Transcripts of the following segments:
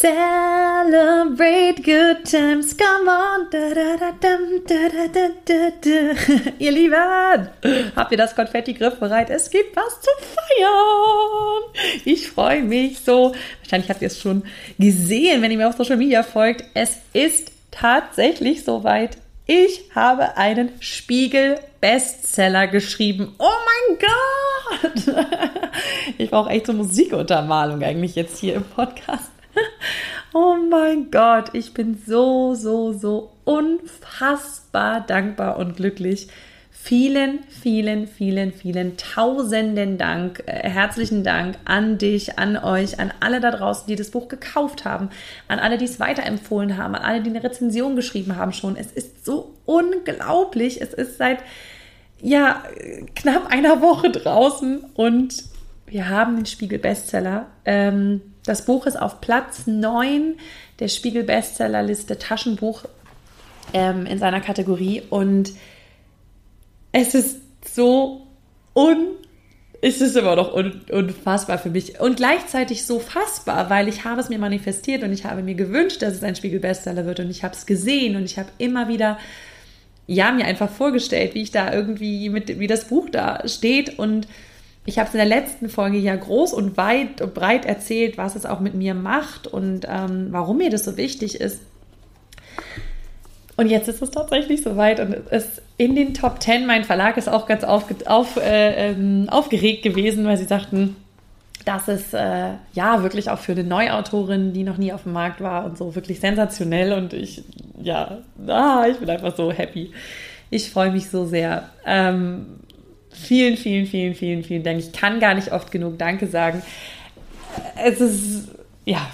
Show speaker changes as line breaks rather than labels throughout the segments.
Celebrate good times, come on. Da, da, da, da, da, da, da, da. Ihr Lieben, habt ihr das Konfetti griffbereit? Es gibt was zu feiern. Ich freue mich so. Wahrscheinlich habt ihr es schon gesehen, wenn ihr mir auf Social Media folgt. Es ist tatsächlich soweit. Ich habe einen Spiegel-Bestseller geschrieben. Oh mein Gott! Ich brauche echt so Musikuntermalung eigentlich jetzt hier im Podcast. Oh mein Gott, ich bin so, so, so unfassbar dankbar und glücklich. Vielen, vielen, vielen, vielen tausenden Dank, äh, herzlichen Dank an dich, an euch, an alle da draußen, die das Buch gekauft haben, an alle, die es weiterempfohlen haben, an alle, die eine Rezension geschrieben haben schon. Es ist so unglaublich. Es ist seit ja knapp einer Woche draußen und wir haben den Spiegel Bestseller. Ähm, das Buch ist auf Platz 9 der Spiegel Bestsellerliste Taschenbuch ähm, in seiner Kategorie. Und es ist so un es ist immer noch un unfassbar für mich. Und gleichzeitig so fassbar, weil ich habe es mir manifestiert und ich habe mir gewünscht, dass es ein Spiegel Bestseller wird. Und ich habe es gesehen und ich habe immer wieder ja mir einfach vorgestellt, wie ich da irgendwie mit wie das Buch da steht. Und ich habe es in der letzten Folge ja groß und weit und breit erzählt, was es auch mit mir macht und ähm, warum mir das so wichtig ist. Und jetzt ist es tatsächlich soweit und es ist in den Top 10. Mein Verlag ist auch ganz auf, auf, äh, ähm, aufgeregt gewesen, weil sie sagten, dass es äh, ja wirklich auch für eine Neuautorin, die noch nie auf dem Markt war und so wirklich sensationell und ich, ja, ah, ich bin einfach so happy. Ich freue mich so sehr. Ähm, Vielen, vielen, vielen, vielen, vielen Dank. Ich kann gar nicht oft genug Danke sagen. Es ist, ja,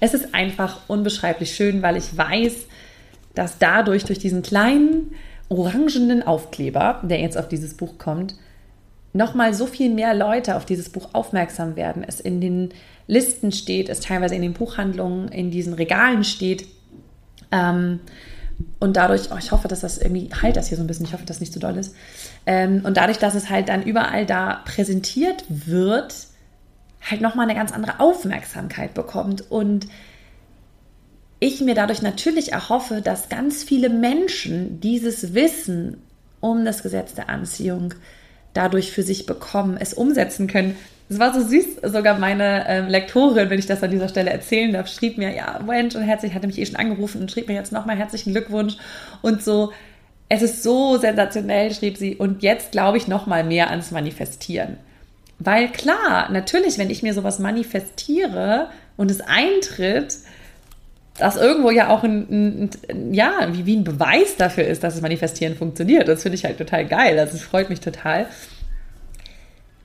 es ist einfach unbeschreiblich schön, weil ich weiß, dass dadurch, durch diesen kleinen orangenen Aufkleber, der jetzt auf dieses Buch kommt, nochmal so viel mehr Leute auf dieses Buch aufmerksam werden. Es in den Listen steht, es teilweise in den Buchhandlungen, in diesen Regalen steht. Ähm, und dadurch, oh, ich hoffe, dass das irgendwie, halt das hier so ein bisschen, ich hoffe, dass es nicht zu doll ist. Ähm, und dadurch, dass es halt dann überall da präsentiert wird, halt nochmal eine ganz andere Aufmerksamkeit bekommt. Und ich mir dadurch natürlich erhoffe, dass ganz viele Menschen dieses Wissen um das Gesetz der Anziehung dadurch für sich bekommen, es umsetzen können. Es war so süß, sogar meine ähm, Lektorin, wenn ich das an dieser Stelle erzählen darf, schrieb mir, ja, Mensch und herzlich, hatte mich eh schon angerufen und schrieb mir jetzt nochmal herzlichen Glückwunsch und so, es ist so sensationell, schrieb sie, und jetzt glaube ich nochmal mehr ans Manifestieren. Weil klar, natürlich, wenn ich mir sowas manifestiere und es eintritt, dass irgendwo ja auch ein, ein, ein, ja, wie, wie ein Beweis dafür ist, dass das Manifestieren funktioniert. Das finde ich halt total geil. Also es freut mich total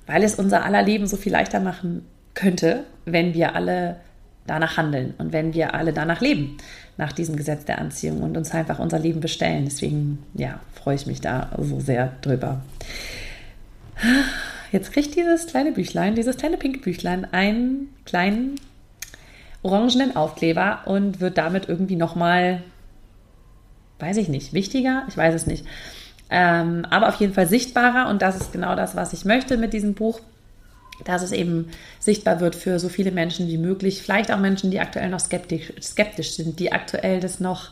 weil es unser aller Leben so viel leichter machen könnte, wenn wir alle danach handeln und wenn wir alle danach leben, nach diesem Gesetz der Anziehung und uns einfach unser Leben bestellen. Deswegen, ja, freue ich mich da so sehr drüber. Jetzt kriegt dieses kleine Büchlein, dieses kleine pinke Büchlein einen kleinen orangenen Aufkleber und wird damit irgendwie nochmal, weiß ich nicht, wichtiger? Ich weiß es nicht. Ähm, aber auf jeden Fall sichtbarer und das ist genau das, was ich möchte mit diesem Buch, dass es eben sichtbar wird für so viele Menschen wie möglich, vielleicht auch Menschen, die aktuell noch skeptisch, skeptisch sind, die aktuell das noch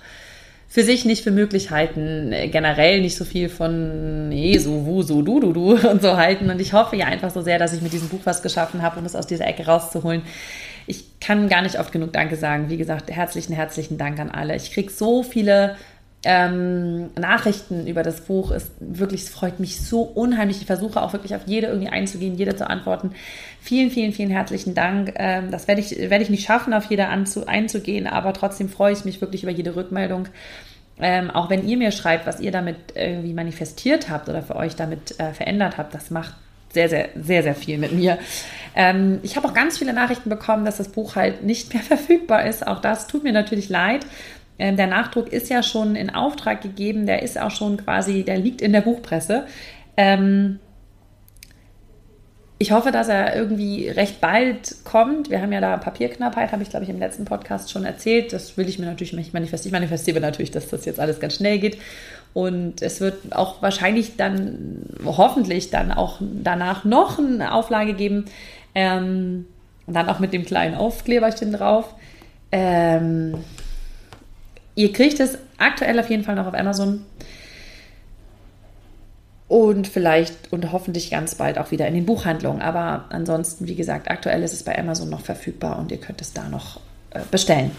für sich nicht für möglich halten, generell nicht so viel von wo, so, du, du, du und so halten. Und ich hoffe ja einfach so sehr, dass ich mit diesem Buch was geschaffen habe, um es aus dieser Ecke rauszuholen. Ich kann gar nicht oft genug Danke sagen. Wie gesagt, herzlichen, herzlichen Dank an alle. Ich kriege so viele ähm, Nachrichten über das Buch ist wirklich, es freut mich so unheimlich. Ich versuche auch wirklich auf jede irgendwie einzugehen, jede zu antworten. Vielen, vielen, vielen herzlichen Dank. Ähm, das werde ich, werde ich nicht schaffen, auf jede anzu, einzugehen, aber trotzdem freue ich mich wirklich über jede Rückmeldung. Ähm, auch wenn ihr mir schreibt, was ihr damit irgendwie manifestiert habt oder für euch damit äh, verändert habt, das macht sehr, sehr, sehr, sehr viel mit mir. Ähm, ich habe auch ganz viele Nachrichten bekommen, dass das Buch halt nicht mehr verfügbar ist. Auch das tut mir natürlich leid. Ähm, der Nachdruck ist ja schon in Auftrag gegeben, der ist auch schon quasi, der liegt in der Buchpresse. Ähm, ich hoffe, dass er irgendwie recht bald kommt. Wir haben ja da Papierknappheit, habe ich, glaube ich, im letzten Podcast schon erzählt. Das will ich mir natürlich manifestieren. Ich manifestiere natürlich, dass das jetzt alles ganz schnell geht. Und es wird auch wahrscheinlich dann, hoffentlich dann auch danach noch eine Auflage geben. Ähm, dann auch mit dem kleinen Aufkleberchen drauf. Ähm, ihr kriegt es aktuell auf jeden Fall noch auf Amazon und vielleicht und hoffentlich ganz bald auch wieder in den Buchhandlungen. Aber ansonsten, wie gesagt, aktuell ist es bei Amazon noch verfügbar und ihr könnt es da noch äh, bestellen.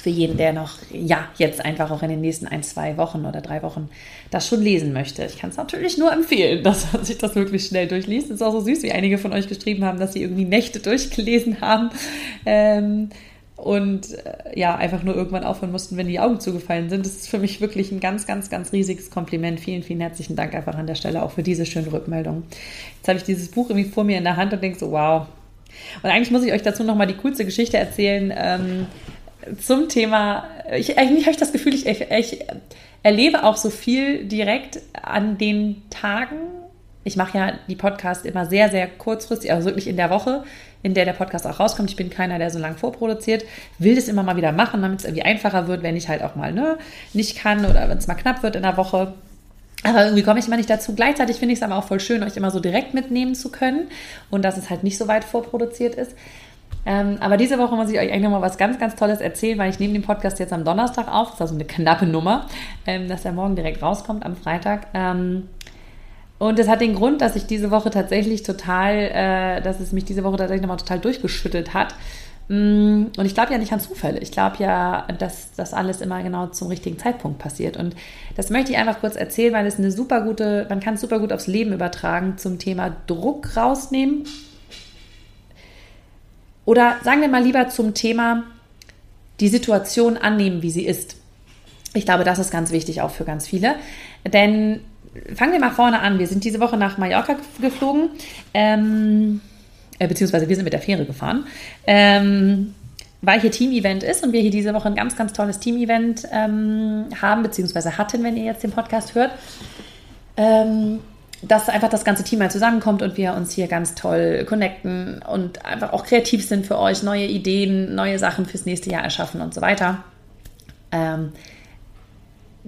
Für jeden, der noch, ja, jetzt einfach auch in den nächsten ein, zwei Wochen oder drei Wochen das schon lesen möchte. Ich kann es natürlich nur empfehlen, dass man sich das wirklich schnell durchliest. Es ist auch so süß, wie einige von euch geschrieben haben, dass sie irgendwie Nächte durchgelesen haben. Ähm, und äh, ja, einfach nur irgendwann aufhören mussten, wenn die Augen zugefallen sind. Das ist für mich wirklich ein ganz, ganz, ganz riesiges Kompliment. Vielen, vielen herzlichen Dank einfach an der Stelle auch für diese schöne Rückmeldung. Jetzt habe ich dieses Buch irgendwie vor mir in der Hand und denke so, wow. Und eigentlich muss ich euch dazu nochmal die coolste Geschichte erzählen ähm, zum Thema. Ich, eigentlich habe ich das Gefühl, ich, ich erlebe auch so viel direkt an den Tagen. Ich mache ja die Podcasts immer sehr, sehr kurzfristig, also wirklich in der Woche in der der Podcast auch rauskommt. Ich bin keiner, der so lange vorproduziert. Will das immer mal wieder machen, damit es irgendwie einfacher wird, wenn ich halt auch mal ne, nicht kann oder wenn es mal knapp wird in der Woche. Aber irgendwie komme ich immer nicht dazu. Gleichzeitig finde ich es aber auch voll schön, euch immer so direkt mitnehmen zu können und dass es halt nicht so weit vorproduziert ist. Ähm, aber diese Woche muss ich euch eigentlich nochmal was ganz, ganz Tolles erzählen, weil ich nehme den Podcast jetzt am Donnerstag auf. Das ist also eine knappe Nummer, ähm, dass er morgen direkt rauskommt am Freitag. Ähm, und das hat den Grund, dass ich diese Woche tatsächlich total, äh, dass es mich diese Woche tatsächlich nochmal total durchgeschüttelt hat. Mm, und ich glaube ja nicht an Zufälle. Ich glaube ja, dass das alles immer genau zum richtigen Zeitpunkt passiert. Und das möchte ich einfach kurz erzählen, weil es eine super gute, man kann es super gut aufs Leben übertragen zum Thema Druck rausnehmen. Oder sagen wir mal lieber zum Thema die Situation annehmen, wie sie ist. Ich glaube, das ist ganz wichtig auch für ganz viele. Denn fangen wir mal vorne an. Wir sind diese Woche nach Mallorca geflogen, ähm, äh, beziehungsweise wir sind mit der Fähre gefahren. Ähm, weil hier Team-Event ist und wir hier diese Woche ein ganz, ganz tolles Team-Event ähm, haben, beziehungsweise hatten, wenn ihr jetzt den Podcast hört. Ähm, dass einfach das ganze Team mal zusammenkommt und wir uns hier ganz toll connecten und einfach auch kreativ sind für euch, neue Ideen, neue Sachen fürs nächste Jahr erschaffen und so weiter. Ähm,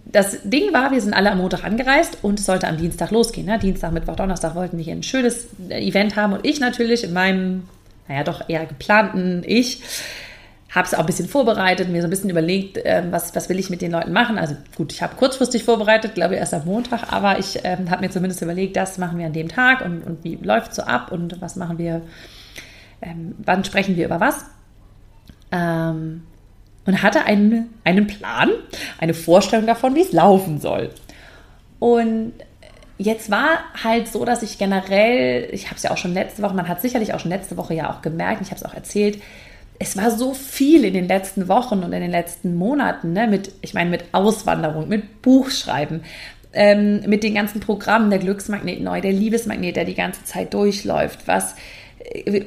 das Ding war, wir sind alle am Montag angereist und es sollte am Dienstag losgehen. Ne? Dienstag, Mittwoch, Donnerstag wollten wir hier ein schönes Event haben und ich natürlich in meinem, naja, doch eher geplanten Ich habe es auch ein bisschen vorbereitet, mir so ein bisschen überlegt, ähm, was, was will ich mit den Leuten machen. Also gut, ich habe kurzfristig vorbereitet, glaube ich erst am Montag, aber ich ähm, habe mir zumindest überlegt, das machen wir an dem Tag und, und wie läuft so ab und was machen wir, ähm, wann sprechen wir über was. Ähm, und hatte einen, einen Plan, eine Vorstellung davon, wie es laufen soll. Und jetzt war halt so, dass ich generell, ich habe es ja auch schon letzte Woche, man hat sicherlich auch schon letzte Woche ja auch gemerkt, ich habe es auch erzählt, es war so viel in den letzten Wochen und in den letzten Monaten, ne, mit, ich meine, mit Auswanderung, mit Buchschreiben, ähm, mit den ganzen Programmen, der Glücksmagnet neu, der Liebesmagnet, der die ganze Zeit durchläuft, was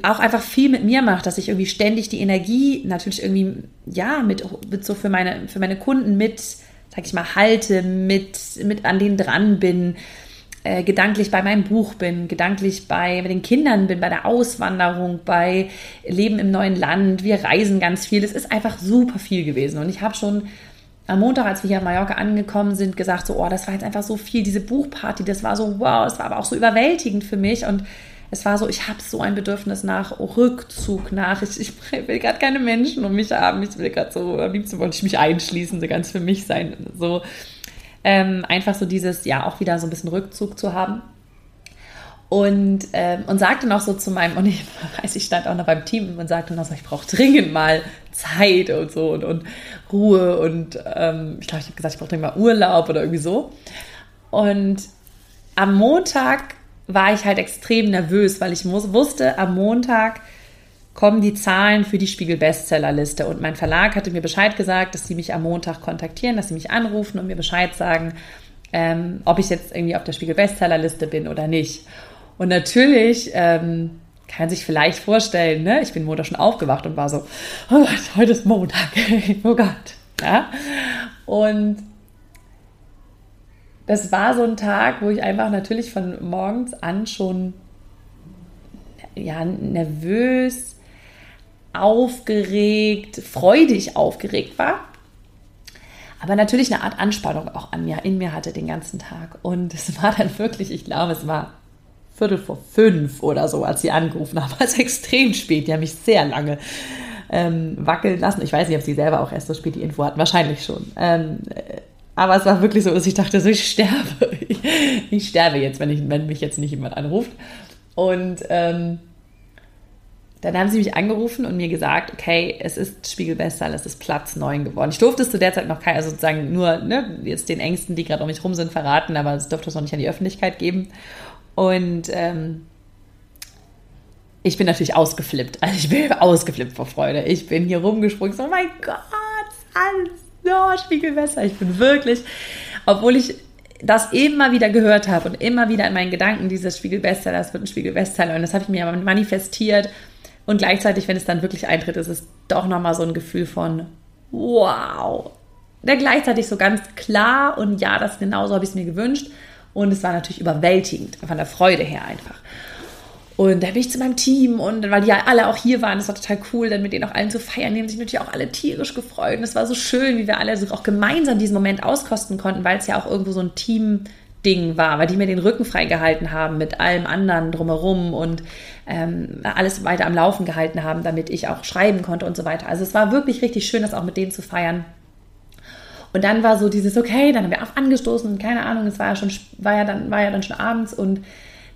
auch einfach viel mit mir macht, dass ich irgendwie ständig die Energie natürlich irgendwie, ja, mit, mit so für meine, für meine Kunden mit, sag ich mal, halte, mit, mit an denen dran bin, äh, gedanklich bei meinem Buch bin, gedanklich bei, bei den Kindern bin, bei der Auswanderung, bei Leben im neuen Land. Wir reisen ganz viel. Es ist einfach super viel gewesen. Und ich habe schon am Montag, als wir hier in Mallorca angekommen sind, gesagt, so, oh, das war jetzt einfach so viel, diese Buchparty, das war so, wow, das war aber auch so überwältigend für mich. Und es war so, ich habe so ein Bedürfnis nach Rückzug, nach, ich, ich will gerade keine Menschen um mich haben, ich will gerade so, am liebsten wollte ich mich einschließen, so ganz für mich sein, so ähm, einfach so dieses, ja, auch wieder so ein bisschen Rückzug zu haben. Und, ähm, und sagte noch so zu meinem, und ich weiß, ich stand auch noch beim Team und sagte noch so, ich brauche dringend mal Zeit und so und, und Ruhe und ähm, ich glaube, ich habe gesagt, ich brauche dringend mal Urlaub oder irgendwie so. Und am Montag war ich halt extrem nervös, weil ich muss, wusste, am Montag kommen die Zahlen für die Spiegel Bestsellerliste und mein Verlag hatte mir Bescheid gesagt, dass sie mich am Montag kontaktieren, dass sie mich anrufen und mir Bescheid sagen, ähm, ob ich jetzt irgendwie auf der Spiegel Bestsellerliste bin oder nicht. Und natürlich ähm, kann sich vielleicht vorstellen, ne? ich bin Montag schon aufgewacht und war so, oh Gott, heute ist Montag, oh Gott. Ja? Und das war so ein Tag, wo ich einfach natürlich von morgens an schon ja, nervös, aufgeregt, freudig aufgeregt war. Aber natürlich eine Art Anspannung auch an mir, in mir hatte den ganzen Tag. Und es war dann wirklich, ich glaube, es war Viertel vor fünf oder so, als sie angerufen haben. Also extrem spät. Die haben mich sehr lange ähm, wackeln lassen. Ich weiß nicht, ob sie selber auch erst so spät die Info hatten. Wahrscheinlich schon. Ähm, aber es war wirklich so, dass ich dachte, so, ich sterbe. Ich, ich sterbe jetzt, wenn, ich, wenn mich jetzt nicht jemand anruft. Und ähm, dann haben sie mich angerufen und mir gesagt, okay, es ist Spiegelbestseller, es ist Platz 9 geworden. Ich durfte es zu der Zeit noch also sozusagen nur ne, jetzt den Ängsten, die gerade um mich rum sind, verraten, aber es durfte es noch nicht an die Öffentlichkeit geben. Und ähm, ich bin natürlich ausgeflippt. Also ich bin ausgeflippt vor Freude. Ich bin hier rumgesprungen, so, oh mein Gott, alles, oh, Spiegelbesser. Ich bin wirklich, obwohl ich das immer wieder gehört habe und immer wieder in meinen Gedanken dieses Spiegelbestseller, das wird ein Spiegelbestseller und das habe ich mir aber manifestiert und gleichzeitig, wenn es dann wirklich eintritt, ist es doch nochmal so ein Gefühl von wow. Der gleichzeitig so ganz klar und ja, das genauso habe ich es mir gewünscht. Und es war natürlich überwältigend, von der Freude her einfach. Und da bin ich zu meinem Team und weil die ja alle auch hier waren, das war total cool, dann mit denen auch allen zu feiern. Die haben sich natürlich auch alle tierisch gefreut. Und es war so schön, wie wir alle so auch gemeinsam diesen Moment auskosten konnten, weil es ja auch irgendwo so ein Team Ding war, weil die mir den Rücken freigehalten haben mit allem anderen drumherum und ähm, alles weiter am Laufen gehalten haben, damit ich auch schreiben konnte und so weiter. Also es war wirklich richtig schön, das auch mit denen zu feiern. Und dann war so dieses, okay, dann haben wir auch angestoßen, keine Ahnung, es war ja schon, war ja dann, war ja dann schon abends und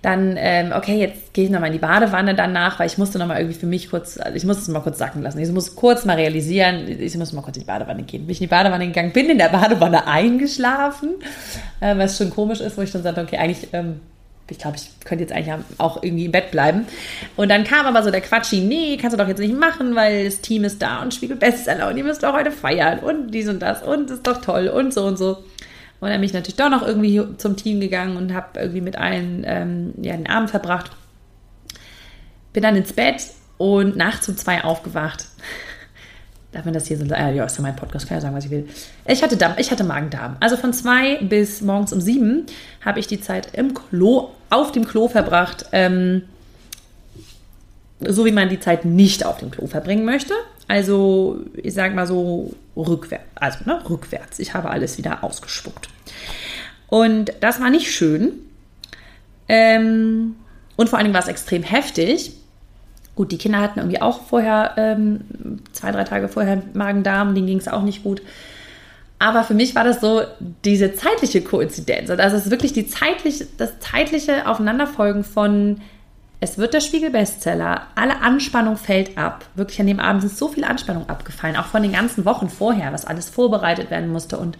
dann, ähm, okay, jetzt gehe ich nochmal in die Badewanne danach, weil ich musste nochmal irgendwie für mich kurz, also ich musste es mal kurz sacken lassen. Ich muss kurz mal realisieren, ich muss mal kurz in die Badewanne gehen. Bin ich in die Badewanne gegangen, bin in der Badewanne eingeschlafen, äh, was schon komisch ist, wo ich dann sagte, okay, eigentlich, ähm, ich glaube, ich könnte jetzt eigentlich auch irgendwie im Bett bleiben. Und dann kam aber so der Quatschi, nee, kannst du doch jetzt nicht machen, weil das Team ist da und Spiegel Bestseller und ihr müsst doch heute feiern und dies und das und ist doch toll und so und so. Und dann bin ich natürlich doch noch irgendwie zum Team gegangen und habe irgendwie mit allen ähm, ja, den Abend verbracht. Bin dann ins Bett und nachts um zwei aufgewacht. Darf man das hier so sagen? Äh, ja, ist ja mein Podcast, kann ja sagen, was ich will. Ich hatte, ich hatte Magen-Darm. Also von zwei bis morgens um sieben habe ich die Zeit im Klo, auf dem Klo verbracht. Ähm, so wie man die Zeit nicht auf dem Klo verbringen möchte. Also, ich sage mal so rückwärts, also ne, rückwärts. Ich habe alles wieder ausgespuckt. Und das war nicht schön. Ähm, und vor allen Dingen war es extrem heftig. Gut, die Kinder hatten irgendwie auch vorher, ähm, zwei, drei Tage vorher Magen-Darm, denen ging es auch nicht gut. Aber für mich war das so diese zeitliche Koinzidenz. Also es ist wirklich die zeitliche, das zeitliche Aufeinanderfolgen von es wird der Spiegel-Bestseller, alle Anspannung fällt ab. Wirklich an dem Abend ist so viel Anspannung abgefallen, auch von den ganzen Wochen vorher, was alles vorbereitet werden musste und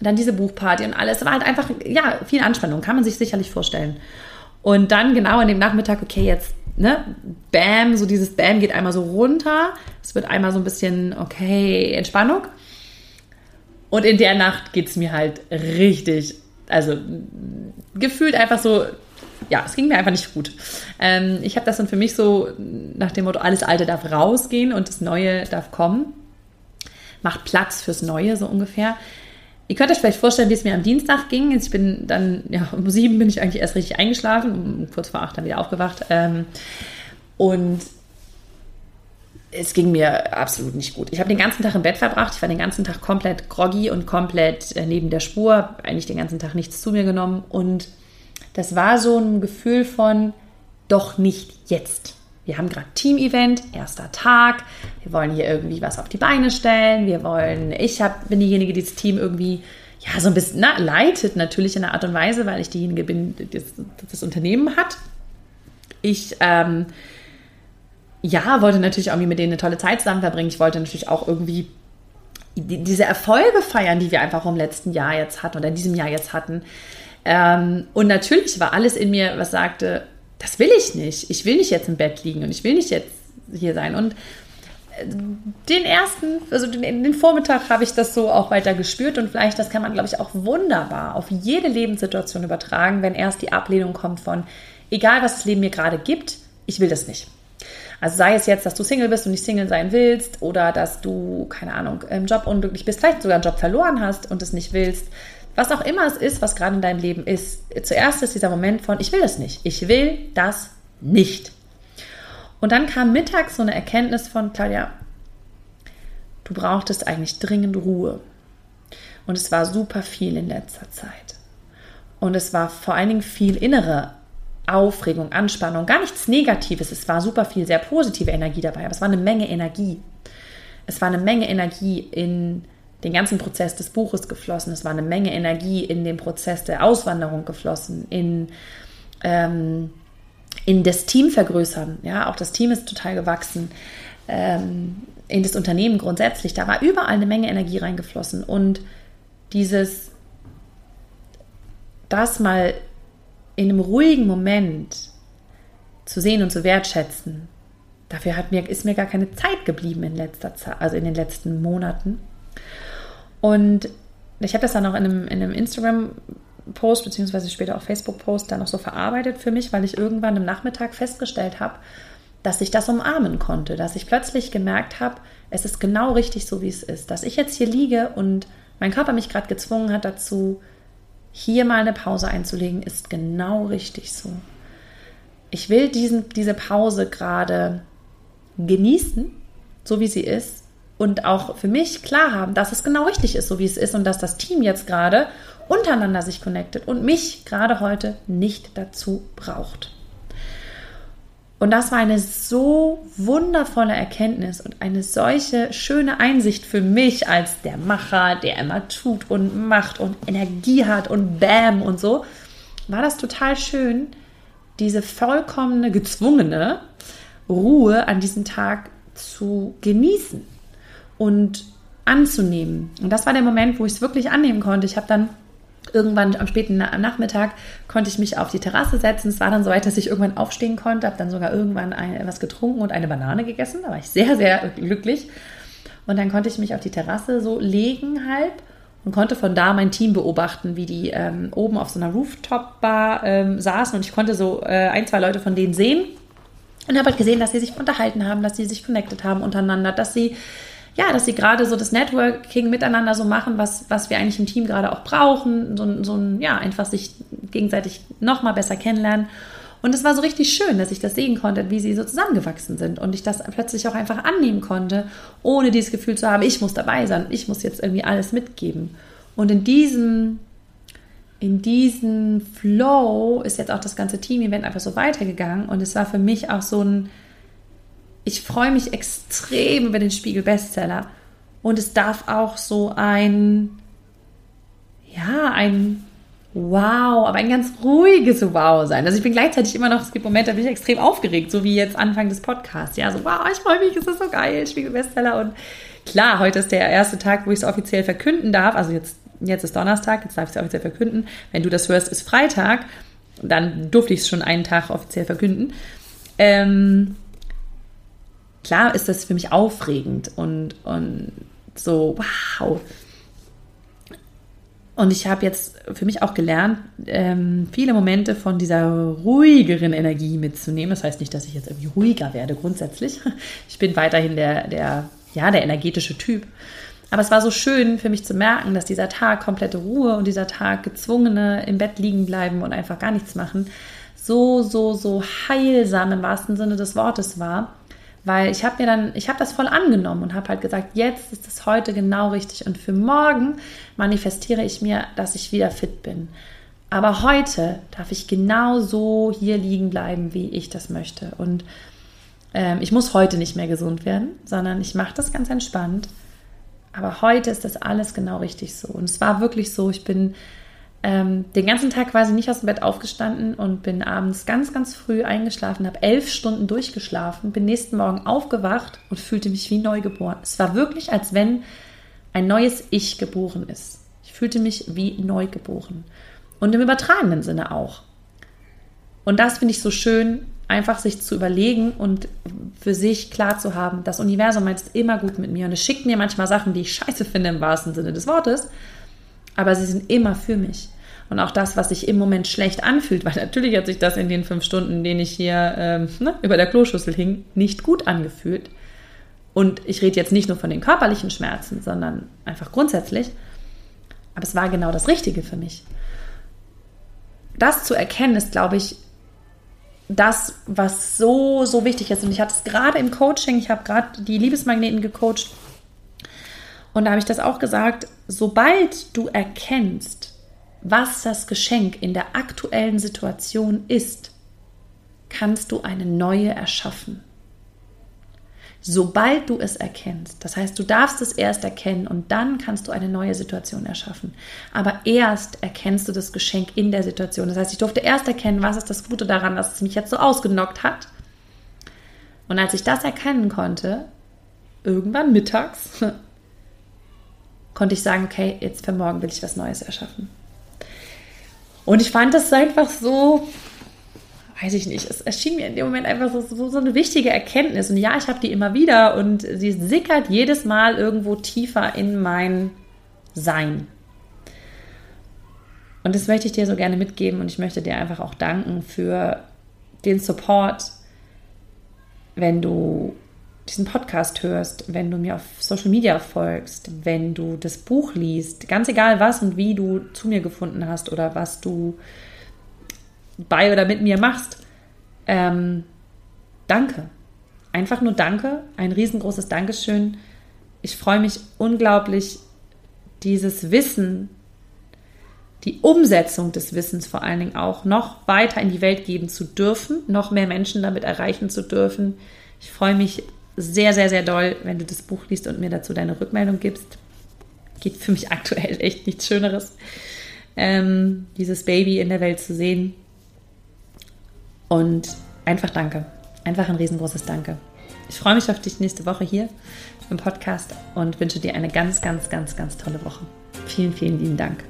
dann diese Buchparty und alles. Es war halt einfach, ja, viel Anspannung, kann man sich sicherlich vorstellen. Und dann genau an dem Nachmittag, okay, jetzt, ne, Bam, so dieses Bam geht einmal so runter. Es wird einmal so ein bisschen, okay, Entspannung. Und in der Nacht geht es mir halt richtig, also gefühlt einfach so, ja, es ging mir einfach nicht gut. Ähm, ich habe das dann für mich so nach dem Motto, alles Alte darf rausgehen und das Neue darf kommen. Macht Platz fürs Neue, so ungefähr. Ihr könnt euch vielleicht vorstellen, wie es mir am Dienstag ging. Ich bin dann, ja, um sieben bin ich eigentlich erst richtig eingeschlafen, um kurz vor acht dann wieder aufgewacht. Ähm, und es ging mir absolut nicht gut. Ich habe den ganzen Tag im Bett verbracht. Ich war den ganzen Tag komplett groggy und komplett äh, neben der Spur. Eigentlich den ganzen Tag nichts zu mir genommen. Und das war so ein Gefühl von, doch nicht jetzt wir haben gerade Team-Event, erster Tag, wir wollen hier irgendwie was auf die Beine stellen, wir wollen, ich hab, bin diejenige, die das Team irgendwie ja, so ein bisschen na, leitet natürlich in einer Art und Weise, weil ich diejenige bin, die das, das Unternehmen hat. Ich ähm, ja, wollte natürlich irgendwie mit denen eine tolle Zeit zusammen verbringen. Ich wollte natürlich auch irgendwie die, diese Erfolge feiern, die wir einfach im letzten Jahr jetzt hatten oder in diesem Jahr jetzt hatten. Ähm, und natürlich war alles in mir, was sagte, das will ich nicht. Ich will nicht jetzt im Bett liegen und ich will nicht jetzt hier sein. Und äh, den ersten, also den, den Vormittag habe ich das so auch weiter gespürt und vielleicht, das kann man, glaube ich, auch wunderbar auf jede Lebenssituation übertragen, wenn erst die Ablehnung kommt von, egal was das Leben mir gerade gibt, ich will das nicht. Also sei es jetzt, dass du Single bist und nicht Single sein willst oder dass du, keine Ahnung, im Job unglücklich bist, vielleicht sogar einen Job verloren hast und es nicht willst, was auch immer es ist, was gerade in deinem Leben ist, zuerst ist dieser Moment von, ich will das nicht. Ich will das nicht. Und dann kam mittags so eine Erkenntnis von Claudia, du brauchtest eigentlich dringend Ruhe. Und es war super viel in letzter Zeit. Und es war vor allen Dingen viel innere Aufregung, Anspannung, gar nichts Negatives. Es war super viel sehr positive Energie dabei, aber es war eine Menge Energie. Es war eine Menge Energie in den ganzen Prozess des Buches geflossen. Es war eine Menge Energie in den Prozess der Auswanderung geflossen, in, ähm, in das Team vergrößern. Ja, auch das Team ist total gewachsen. Ähm, in das Unternehmen grundsätzlich. Da war überall eine Menge Energie reingeflossen. Und dieses, das mal in einem ruhigen Moment zu sehen und zu wertschätzen, dafür hat mir, ist mir gar keine Zeit geblieben in letzter Zeit, also in den letzten Monaten. Und ich habe das dann auch in einem, in einem Instagram-Post, beziehungsweise später auch Facebook-Post, dann noch so verarbeitet für mich, weil ich irgendwann im Nachmittag festgestellt habe, dass ich das umarmen konnte, dass ich plötzlich gemerkt habe, es ist genau richtig so, wie es ist, dass ich jetzt hier liege und mein Körper mich gerade gezwungen hat dazu, hier mal eine Pause einzulegen, ist genau richtig so. Ich will diesen, diese Pause gerade genießen, so wie sie ist, und auch für mich klar haben, dass es genau richtig ist, so wie es ist, und dass das Team jetzt gerade untereinander sich connectet und mich gerade heute nicht dazu braucht. Und das war eine so wundervolle Erkenntnis und eine solche schöne Einsicht für mich als der Macher, der immer tut und macht und Energie hat und Bam und so, war das total schön, diese vollkommene, gezwungene Ruhe an diesem Tag zu genießen und anzunehmen. Und das war der Moment, wo ich es wirklich annehmen konnte. Ich habe dann irgendwann am späten Nachmittag konnte ich mich auf die Terrasse setzen. Es war dann so weit, dass ich irgendwann aufstehen konnte, habe dann sogar irgendwann etwas getrunken und eine Banane gegessen. Da war ich sehr, sehr glücklich. Und dann konnte ich mich auf die Terrasse so legen halb und konnte von da mein Team beobachten, wie die ähm, oben auf so einer Rooftop-Bar ähm, saßen und ich konnte so äh, ein, zwei Leute von denen sehen und habe halt gesehen, dass sie sich unterhalten haben, dass sie sich connected haben untereinander, dass sie ja, dass sie gerade so das Networking miteinander so machen, was, was wir eigentlich im Team gerade auch brauchen. So, so ein, ja, einfach sich gegenseitig nochmal besser kennenlernen. Und es war so richtig schön, dass ich das sehen konnte, wie sie so zusammengewachsen sind und ich das plötzlich auch einfach annehmen konnte, ohne dieses Gefühl zu haben, ich muss dabei sein, ich muss jetzt irgendwie alles mitgeben. Und in diesem, in diesem Flow ist jetzt auch das ganze Team-Event einfach so weitergegangen und es war für mich auch so ein, ich freue mich extrem über den Spiegel Bestseller. Und es darf auch so ein, ja, ein Wow, aber ein ganz ruhiges Wow sein. Also ich bin gleichzeitig immer noch, es gibt Momente, da bin ich extrem aufgeregt, so wie jetzt Anfang des Podcasts. Ja, so wow, ich freue mich, ist das so geil, Spiegel Bestseller. Und klar, heute ist der erste Tag, wo ich es offiziell verkünden darf. Also jetzt, jetzt ist Donnerstag, jetzt darf ich es offiziell verkünden. Wenn du das hörst, ist Freitag. Dann durfte ich es schon einen Tag offiziell verkünden. Ähm, klar ist das für mich aufregend und, und so, wow. Und ich habe jetzt für mich auch gelernt, ähm, viele Momente von dieser ruhigeren Energie mitzunehmen. Das heißt nicht, dass ich jetzt irgendwie ruhiger werde grundsätzlich. Ich bin weiterhin der, der, ja, der energetische Typ. Aber es war so schön für mich zu merken, dass dieser Tag komplette Ruhe und dieser Tag gezwungene im Bett liegen bleiben und einfach gar nichts machen, so, so, so heilsam im wahrsten Sinne des Wortes war weil ich habe mir dann, ich habe das voll angenommen und habe halt gesagt, jetzt ist es heute genau richtig und für morgen manifestiere ich mir, dass ich wieder fit bin. Aber heute darf ich genau so hier liegen bleiben, wie ich das möchte. Und ähm, ich muss heute nicht mehr gesund werden, sondern ich mache das ganz entspannt. Aber heute ist das alles genau richtig so. Und es war wirklich so, ich bin ähm, den ganzen Tag quasi nicht aus dem Bett aufgestanden und bin abends ganz, ganz früh eingeschlafen, habe elf Stunden durchgeschlafen, bin nächsten Morgen aufgewacht und fühlte mich wie neugeboren. Es war wirklich, als wenn ein neues Ich geboren ist. Ich fühlte mich wie neugeboren. Und im übertragenen Sinne auch. Und das finde ich so schön, einfach sich zu überlegen und für sich klar zu haben, das Universum meint immer gut mit mir und es schickt mir manchmal Sachen, die ich scheiße finde im wahrsten Sinne des Wortes aber sie sind immer für mich. Und auch das, was sich im Moment schlecht anfühlt, weil natürlich hat sich das in den fünf Stunden, in denen ich hier ähm, ne, über der Kloschüssel hing, nicht gut angefühlt. Und ich rede jetzt nicht nur von den körperlichen Schmerzen, sondern einfach grundsätzlich. Aber es war genau das Richtige für mich. Das zu erkennen ist, glaube ich, das, was so, so wichtig ist. Und ich hatte es gerade im Coaching, ich habe gerade die Liebesmagneten gecoacht. Und da habe ich das auch gesagt, sobald du erkennst, was das Geschenk in der aktuellen Situation ist, kannst du eine neue erschaffen sobald du es erkennst. Das heißt, du darfst es erst erkennen und dann kannst du eine neue Situation erschaffen. Aber erst erkennst du das Geschenk in der Situation. Das heißt, ich durfte erst erkennen, was ist das Gute daran, dass es mich jetzt so ausgenockt hat. Und als ich das erkennen konnte, irgendwann mittags, konnte ich sagen, okay, jetzt für morgen will ich was Neues erschaffen. Und ich fand das einfach so weiß ich nicht, es erschien mir in dem Moment einfach so, so, so eine wichtige Erkenntnis. Und ja, ich habe die immer wieder und sie sickert jedes Mal irgendwo tiefer in mein Sein. Und das möchte ich dir so gerne mitgeben und ich möchte dir einfach auch danken für den Support, wenn du diesen Podcast hörst, wenn du mir auf Social Media folgst, wenn du das Buch liest, ganz egal was und wie du zu mir gefunden hast oder was du bei oder mit mir machst. Ähm, danke. Einfach nur danke. Ein riesengroßes Dankeschön. Ich freue mich unglaublich, dieses Wissen, die Umsetzung des Wissens vor allen Dingen auch noch weiter in die Welt geben zu dürfen, noch mehr Menschen damit erreichen zu dürfen. Ich freue mich sehr, sehr, sehr doll, wenn du das Buch liest und mir dazu deine Rückmeldung gibst. Geht für mich aktuell echt nichts Schöneres, ähm, dieses Baby in der Welt zu sehen. Und einfach danke. Einfach ein riesengroßes Danke. Ich freue mich auf dich nächste Woche hier im Podcast und wünsche dir eine ganz, ganz, ganz, ganz tolle Woche. Vielen, vielen lieben Dank.